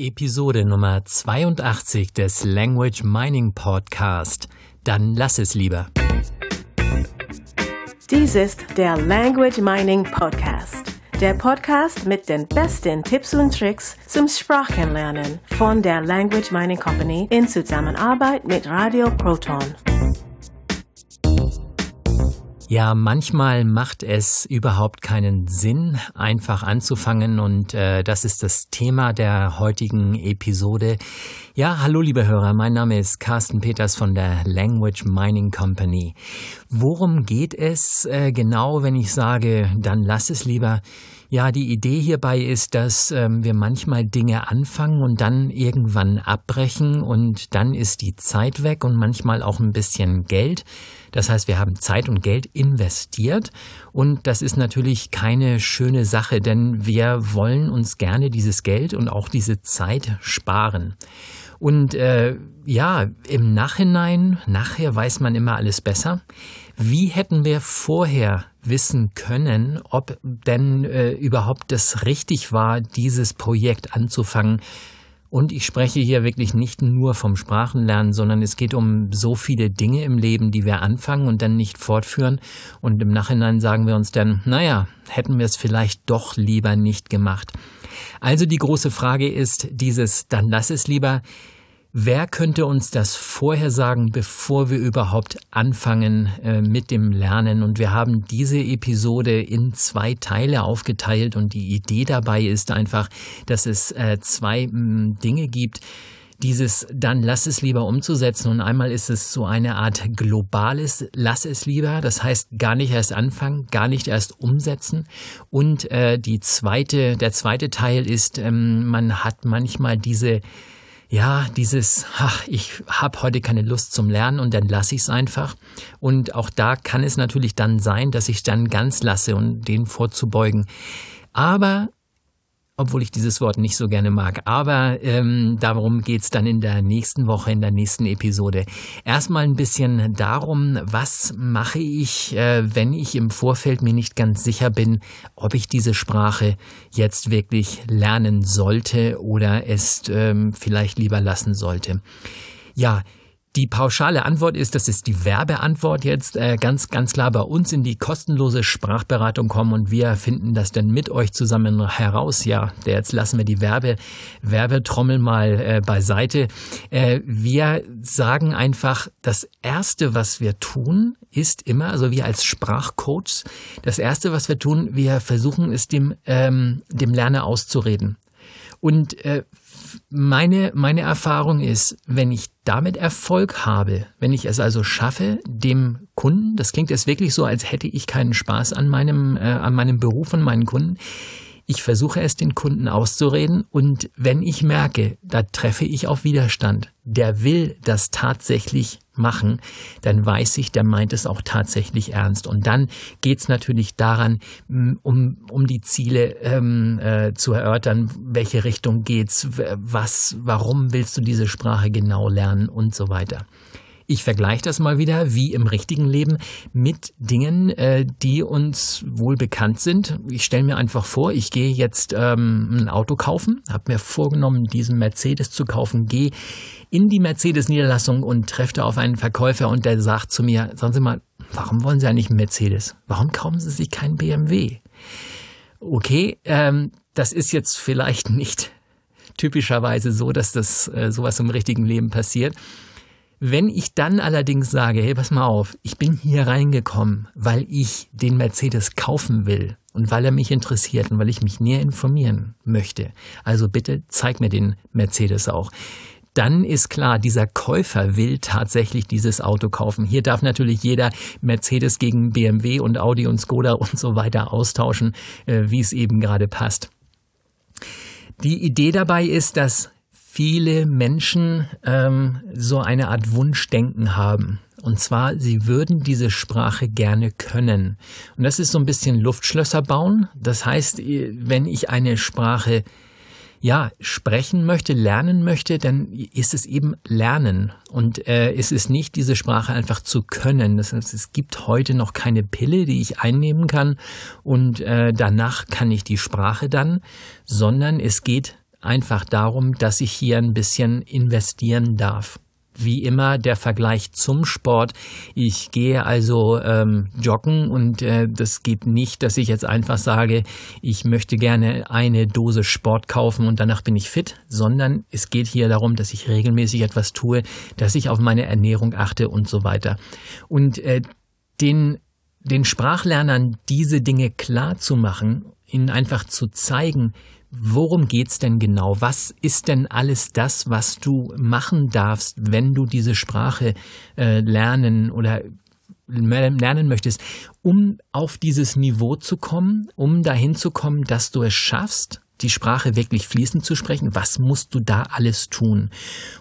Episode Nummer 82 des Language Mining Podcast. Dann lass es lieber. Dies ist der Language Mining Podcast. Der Podcast mit den besten Tipps und Tricks zum Sprachenlernen von der Language Mining Company in Zusammenarbeit mit Radio Proton. Ja, manchmal macht es überhaupt keinen Sinn, einfach anzufangen und äh, das ist das Thema der heutigen Episode. Ja, hallo liebe Hörer, mein Name ist Carsten Peters von der Language Mining Company. Worum geht es äh, genau, wenn ich sage, dann lass es lieber? Ja, die Idee hierbei ist, dass ähm, wir manchmal Dinge anfangen und dann irgendwann abbrechen und dann ist die Zeit weg und manchmal auch ein bisschen Geld. Das heißt, wir haben Zeit und Geld investiert und das ist natürlich keine schöne Sache, denn wir wollen uns gerne dieses Geld und auch diese Zeit sparen. Und äh, ja, im Nachhinein, nachher weiß man immer alles besser. Wie hätten wir vorher wissen können, ob denn äh, überhaupt das richtig war, dieses Projekt anzufangen? Und ich spreche hier wirklich nicht nur vom Sprachenlernen, sondern es geht um so viele Dinge im Leben, die wir anfangen und dann nicht fortführen. Und im Nachhinein sagen wir uns dann, naja, hätten wir es vielleicht doch lieber nicht gemacht. Also die große Frage ist dieses, dann lass es lieber. Wer könnte uns das vorher sagen, bevor wir überhaupt anfangen äh, mit dem Lernen? Und wir haben diese Episode in zwei Teile aufgeteilt und die Idee dabei ist einfach, dass es äh, zwei mh, mm, Dinge gibt, dieses dann lass es lieber umzusetzen. Und einmal ist es so eine Art globales lass es lieber. Das heißt gar nicht erst anfangen, gar nicht erst umsetzen. Und äh, die zweite, der zweite Teil ist, ähm, man hat manchmal diese ja, dieses, ach, ich habe heute keine Lust zum Lernen und dann lasse ich es einfach. Und auch da kann es natürlich dann sein, dass ich dann ganz lasse und um den vorzubeugen. Aber obwohl ich dieses Wort nicht so gerne mag. Aber ähm, darum geht's dann in der nächsten Woche, in der nächsten Episode. Erstmal ein bisschen darum, was mache ich, äh, wenn ich im Vorfeld mir nicht ganz sicher bin, ob ich diese Sprache jetzt wirklich lernen sollte oder es ähm, vielleicht lieber lassen sollte. Ja, die pauschale Antwort ist, das ist die Werbeantwort jetzt, äh, ganz, ganz klar bei uns in die kostenlose Sprachberatung kommen und wir finden das dann mit euch zusammen heraus. Ja, jetzt lassen wir die Werbe, Werbetrommel mal äh, beiseite. Äh, wir sagen einfach, das erste, was wir tun, ist immer, also wir als Sprachcoach, das erste, was wir tun, wir versuchen es dem, ähm, dem Lerner auszureden. Und äh, meine, meine Erfahrung ist, wenn ich damit Erfolg habe, wenn ich es also schaffe, dem Kunden, das klingt jetzt wirklich so, als hätte ich keinen Spaß an meinem, äh, an meinem Beruf und meinen Kunden, ich versuche es den Kunden auszureden. Und wenn ich merke, da treffe ich auf Widerstand, der will das tatsächlich machen, dann weiß ich, der meint es auch tatsächlich ernst. Und dann geht es natürlich daran, um, um die Ziele ähm, äh, zu erörtern, welche Richtung geht's, was, warum willst du diese Sprache genau lernen und so weiter. Ich vergleiche das mal wieder, wie im richtigen Leben, mit Dingen, äh, die uns wohl bekannt sind. Ich stelle mir einfach vor, ich gehe jetzt ähm, ein Auto kaufen, habe mir vorgenommen, diesen Mercedes zu kaufen, gehe in die Mercedes-Niederlassung und treffe auf einen Verkäufer und der sagt zu mir, sagen Sie mal, warum wollen Sie eigentlich einen Mercedes? Warum kaufen Sie sich keinen BMW? Okay, ähm, das ist jetzt vielleicht nicht typischerweise so, dass das äh, sowas im richtigen Leben passiert. Wenn ich dann allerdings sage, hey, pass mal auf, ich bin hier reingekommen, weil ich den Mercedes kaufen will und weil er mich interessiert und weil ich mich näher informieren möchte, also bitte zeig mir den Mercedes auch dann ist klar, dieser Käufer will tatsächlich dieses Auto kaufen. Hier darf natürlich jeder Mercedes gegen BMW und Audi und Skoda und so weiter austauschen, äh, wie es eben gerade passt. Die Idee dabei ist, dass viele Menschen ähm, so eine Art Wunschdenken haben. Und zwar, sie würden diese Sprache gerne können. Und das ist so ein bisschen Luftschlösser bauen. Das heißt, wenn ich eine Sprache ja, sprechen möchte, lernen möchte, dann ist es eben Lernen. Und äh, es ist nicht diese Sprache einfach zu können. Das heißt, es gibt heute noch keine Pille, die ich einnehmen kann und äh, danach kann ich die Sprache dann, sondern es geht einfach darum, dass ich hier ein bisschen investieren darf wie immer der Vergleich zum Sport. Ich gehe also ähm, joggen und äh, das geht nicht, dass ich jetzt einfach sage, ich möchte gerne eine Dose Sport kaufen und danach bin ich fit, sondern es geht hier darum, dass ich regelmäßig etwas tue, dass ich auf meine Ernährung achte und so weiter. Und äh, den den Sprachlernern diese Dinge klar zu machen, ihnen einfach zu zeigen, Worum geht's denn genau? Was ist denn alles das, was du machen darfst, wenn du diese Sprache äh, lernen oder lernen möchtest, um auf dieses Niveau zu kommen, um dahin zu kommen, dass du es schaffst, die Sprache wirklich fließend zu sprechen? Was musst du da alles tun?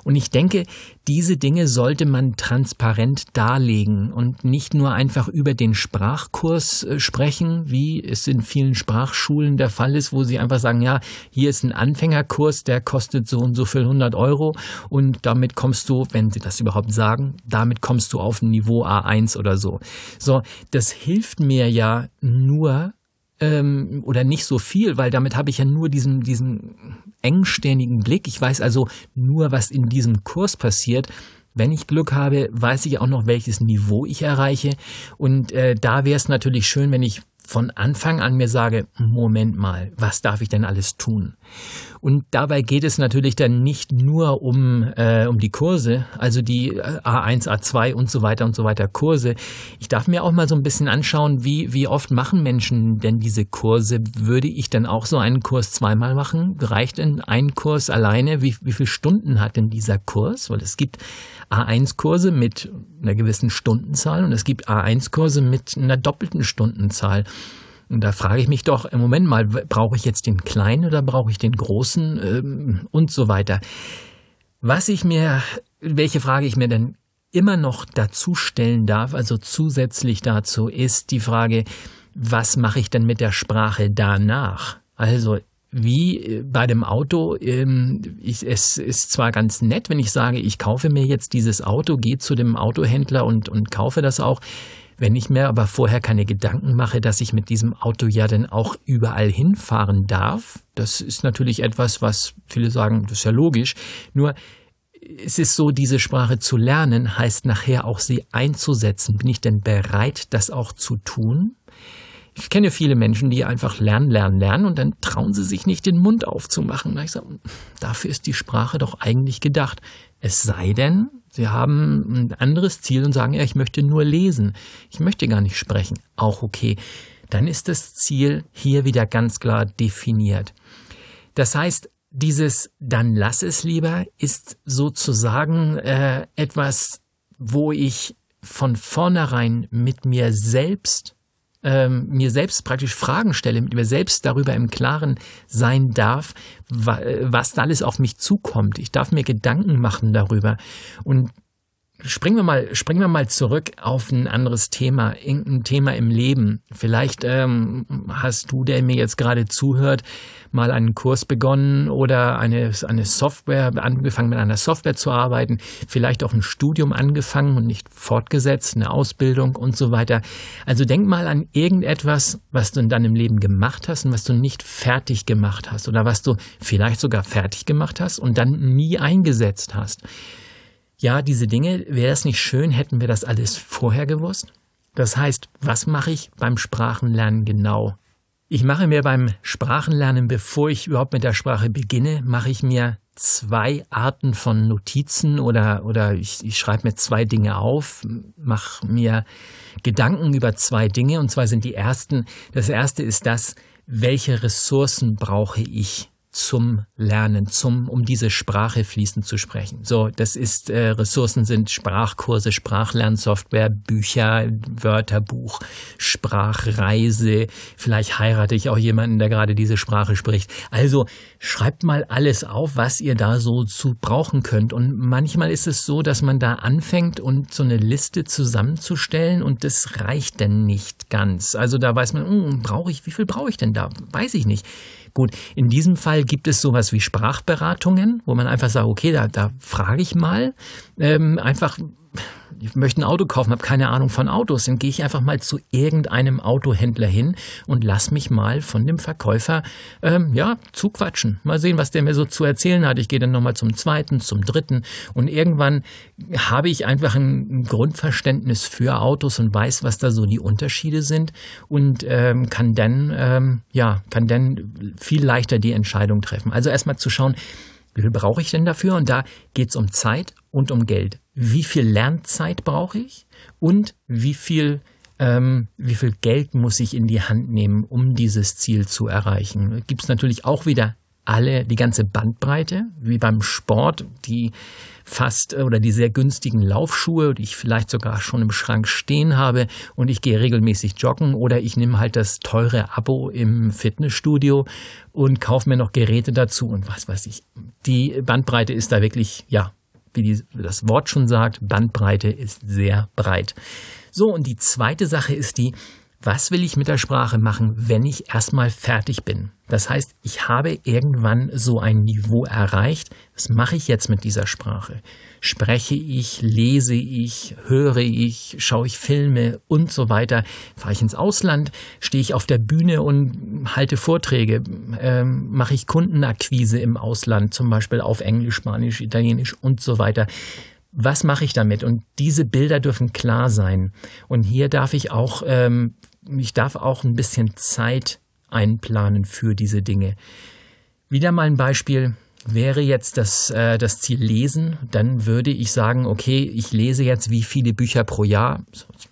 Und ich denke, diese Dinge sollte man transparent darlegen und nicht nur einfach über den Sprachkurs äh, sprechen, wie es in vielen Sprachschulen der Fall ist, wo sie einfach sagen, ja, hier ist ein Anfängerkurs, der kostet so und so viel 100 Euro und damit kommst du, wenn sie das überhaupt sagen, damit kommst du auf ein Niveau A1 oder so. So, das hilft mir ja nur, ähm, oder nicht so viel, weil damit habe ich ja nur diesen, diesen engstirnigen Blick. Ich weiß also nur, was in diesem Kurs passiert. Wenn ich Glück habe, weiß ich auch noch, welches Niveau ich erreiche. Und äh, da wäre es natürlich schön, wenn ich von Anfang an mir sage, Moment mal, was darf ich denn alles tun? Und dabei geht es natürlich dann nicht nur um, äh, um die Kurse, also die A1, äh, A2 und so weiter und so weiter Kurse. Ich darf mir auch mal so ein bisschen anschauen, wie, wie oft machen Menschen denn diese Kurse? Würde ich dann auch so einen Kurs zweimal machen? Reicht denn ein Kurs alleine? Wie, wie viele Stunden hat denn dieser Kurs? Weil es gibt A1-Kurse mit einer gewissen Stundenzahl und es gibt A1-Kurse mit einer doppelten Stundenzahl. Und da frage ich mich doch, im Moment mal, brauche ich jetzt den kleinen oder brauche ich den großen ähm, und so weiter. Was ich mir, welche Frage ich mir denn immer noch dazu stellen darf, also zusätzlich dazu, ist die Frage, was mache ich denn mit der Sprache danach? Also wie bei dem Auto, ähm, ich, es ist zwar ganz nett, wenn ich sage, ich kaufe mir jetzt dieses Auto, gehe zu dem Autohändler und, und kaufe das auch. Wenn ich mir aber vorher keine Gedanken mache, dass ich mit diesem Auto ja dann auch überall hinfahren darf, das ist natürlich etwas, was viele sagen, das ist ja logisch. Nur es ist so, diese Sprache zu lernen, heißt nachher auch sie einzusetzen. Bin ich denn bereit, das auch zu tun? Ich kenne viele Menschen, die einfach lernen, lernen, lernen und dann trauen sie sich nicht den Mund aufzumachen. ich sage, dafür ist die Sprache doch eigentlich gedacht. Es sei denn, Sie haben ein anderes Ziel und sagen, ja, ich möchte nur lesen. Ich möchte gar nicht sprechen. Auch okay. Dann ist das Ziel hier wieder ganz klar definiert. Das heißt, dieses dann lass es lieber ist sozusagen äh, etwas, wo ich von vornherein mit mir selbst ähm, mir selbst praktisch Fragen stelle, mit mir selbst darüber im Klaren sein darf, was da alles auf mich zukommt. Ich darf mir Gedanken machen darüber. Und Springen wir mal, springen wir mal zurück auf ein anderes Thema, irgendein Thema im Leben. Vielleicht ähm, hast du, der mir jetzt gerade zuhört, mal einen Kurs begonnen oder eine, eine Software, angefangen mit einer Software zu arbeiten, vielleicht auch ein Studium angefangen und nicht fortgesetzt, eine Ausbildung und so weiter. Also denk mal an irgendetwas, was du in deinem Leben gemacht hast und was du nicht fertig gemacht hast oder was du vielleicht sogar fertig gemacht hast und dann nie eingesetzt hast ja, diese Dinge, wäre es nicht schön, hätten wir das alles vorher gewusst? Das heißt, was mache ich beim Sprachenlernen genau? Ich mache mir beim Sprachenlernen, bevor ich überhaupt mit der Sprache beginne, mache ich mir zwei Arten von Notizen oder, oder ich, ich schreibe mir zwei Dinge auf, mache mir Gedanken über zwei Dinge und zwar sind die ersten, das erste ist das, welche Ressourcen brauche ich zum Lernen, zum, um diese Sprache fließend zu sprechen. So, das ist, äh, Ressourcen sind Sprachkurse, Sprachlernsoftware, Bücher, Wörterbuch, Sprachreise. Vielleicht heirate ich auch jemanden, der gerade diese Sprache spricht. Also, schreibt mal alles auf, was ihr da so zu brauchen könnt. Und manchmal ist es so, dass man da anfängt und so eine Liste zusammenzustellen und das reicht denn nicht ganz. Also da weiß man, hm, brauche ich, wie viel brauche ich denn da? Weiß ich nicht. Gut, in diesem Fall gibt es sowas wie Sprachberatungen, wo man einfach sagt, okay, da, da frage ich mal. Ähm, einfach ich möchte ein Auto kaufen, habe keine Ahnung von Autos, dann gehe ich einfach mal zu irgendeinem Autohändler hin und lass mich mal von dem Verkäufer ähm, ja zuquatschen. Mal sehen, was der mir so zu erzählen hat. Ich gehe dann nochmal zum zweiten, zum dritten und irgendwann habe ich einfach ein Grundverständnis für Autos und weiß, was da so die Unterschiede sind und ähm, kann dann ähm, ja kann dann viel leichter die Entscheidung treffen. Also erstmal zu schauen, wie viel brauche ich denn dafür? Und da geht es um Zeit und um Geld. Wie viel Lernzeit brauche ich? Und wie viel, ähm, wie viel Geld muss ich in die Hand nehmen, um dieses Ziel zu erreichen? Gibt es natürlich auch wieder alle, die ganze Bandbreite, wie beim Sport, die fast äh, oder die sehr günstigen Laufschuhe, die ich vielleicht sogar schon im Schrank stehen habe und ich gehe regelmäßig joggen oder ich nehme halt das teure Abo im Fitnessstudio und kaufe mir noch Geräte dazu und was weiß ich. Die Bandbreite ist da wirklich, ja, wie die, das Wort schon sagt, Bandbreite ist sehr breit. So, und die zweite Sache ist die, was will ich mit der Sprache machen, wenn ich erstmal fertig bin? Das heißt, ich habe irgendwann so ein Niveau erreicht. Was mache ich jetzt mit dieser Sprache? Spreche ich, lese ich, höre ich, schaue ich Filme und so weiter? Fahre ich ins Ausland? Stehe ich auf der Bühne und halte Vorträge? Ähm, mache ich Kundenakquise im Ausland, zum Beispiel auf Englisch, Spanisch, Italienisch und so weiter? was mache ich damit? Und diese Bilder dürfen klar sein. Und hier darf ich auch ähm, ich darf auch ein bisschen Zeit einplanen für diese Dinge. Wieder mal ein Beispiel. Wäre jetzt das, äh, das Ziel Lesen, dann würde ich sagen, okay, ich lese jetzt wie viele Bücher pro Jahr,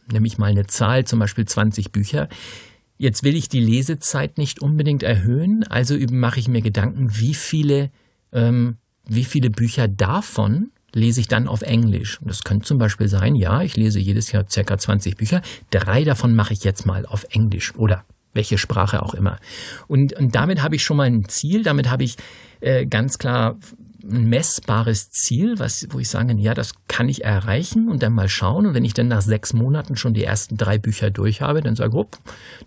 nehme ich mal eine Zahl, zum Beispiel 20 Bücher. Jetzt will ich die Lesezeit nicht unbedingt erhöhen, also mache ich mir Gedanken, wie viele, ähm, wie viele Bücher davon lese ich dann auf Englisch. Das könnte zum Beispiel sein, ja, ich lese jedes Jahr circa 20 Bücher, drei davon mache ich jetzt mal auf Englisch oder welche Sprache auch immer. Und, und damit habe ich schon mal ein Ziel, damit habe ich äh, ganz klar ein messbares Ziel, was, wo ich sage, ja, das kann ich erreichen und dann mal schauen. Und wenn ich dann nach sechs Monaten schon die ersten drei Bücher durch habe, dann sage ich,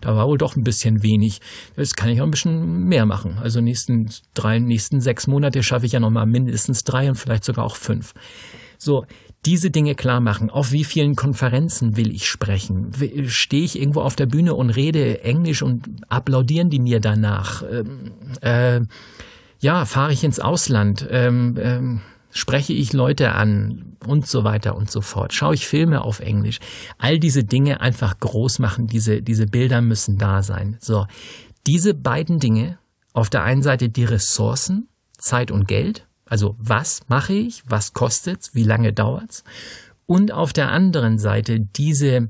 da war wohl doch ein bisschen wenig. Das kann ich auch ein bisschen mehr machen. Also nächsten drei, nächsten sechs Monate schaffe ich ja nochmal mindestens drei und vielleicht sogar auch fünf. So, diese Dinge klar machen. Auf wie vielen Konferenzen will ich sprechen? Stehe ich irgendwo auf der Bühne und rede Englisch und applaudieren die mir danach? Ähm, äh, ja, fahre ich ins Ausland, ähm, ähm, spreche ich Leute an und so weiter und so fort. Schaue ich Filme auf Englisch. All diese Dinge einfach groß machen, diese, diese Bilder müssen da sein. So, diese beiden Dinge, auf der einen Seite die Ressourcen, Zeit und Geld, also was mache ich, was kostet's, wie lange dauert's, und auf der anderen Seite diese,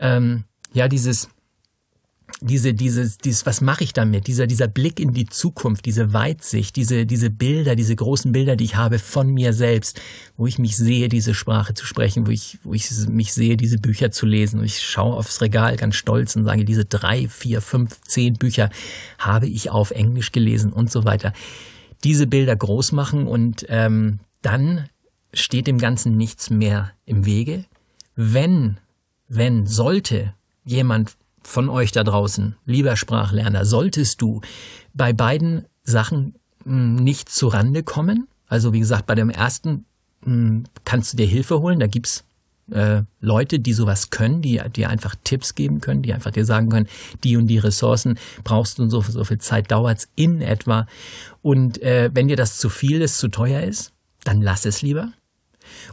ähm, ja, dieses diese, dieses, dieses, was mache ich damit? Dieser, dieser Blick in die Zukunft, diese Weitsicht, diese, diese Bilder, diese großen Bilder, die ich habe von mir selbst, wo ich mich sehe, diese Sprache zu sprechen, wo ich, wo ich mich sehe, diese Bücher zu lesen. Und ich schaue aufs Regal ganz stolz und sage, diese drei, vier, fünf, zehn Bücher habe ich auf Englisch gelesen und so weiter. Diese Bilder groß machen und ähm, dann steht dem Ganzen nichts mehr im Wege. Wenn, wenn, sollte jemand von euch da draußen, lieber Sprachlerner, solltest du bei beiden Sachen hm, nicht zu Rande kommen. Also wie gesagt, bei dem ersten hm, kannst du dir Hilfe holen. Da gibt's äh, Leute, die sowas können, die dir einfach Tipps geben können, die einfach dir sagen können, die und die Ressourcen brauchst du und so, so viel Zeit dauert's in etwa. Und äh, wenn dir das zu viel ist, zu teuer ist, dann lass es lieber.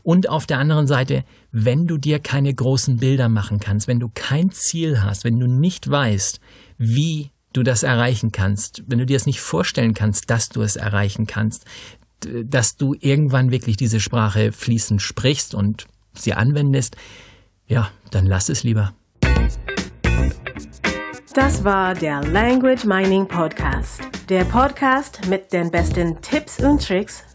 Und auf der anderen Seite, wenn du dir keine großen Bilder machen kannst, wenn du kein Ziel hast, wenn du nicht weißt, wie du das erreichen kannst, wenn du dir es nicht vorstellen kannst, dass du es erreichen kannst, dass du irgendwann wirklich diese Sprache fließend sprichst und sie anwendest, ja, dann lass es lieber. Das war der Language Mining Podcast. Der Podcast mit den besten Tipps und Tricks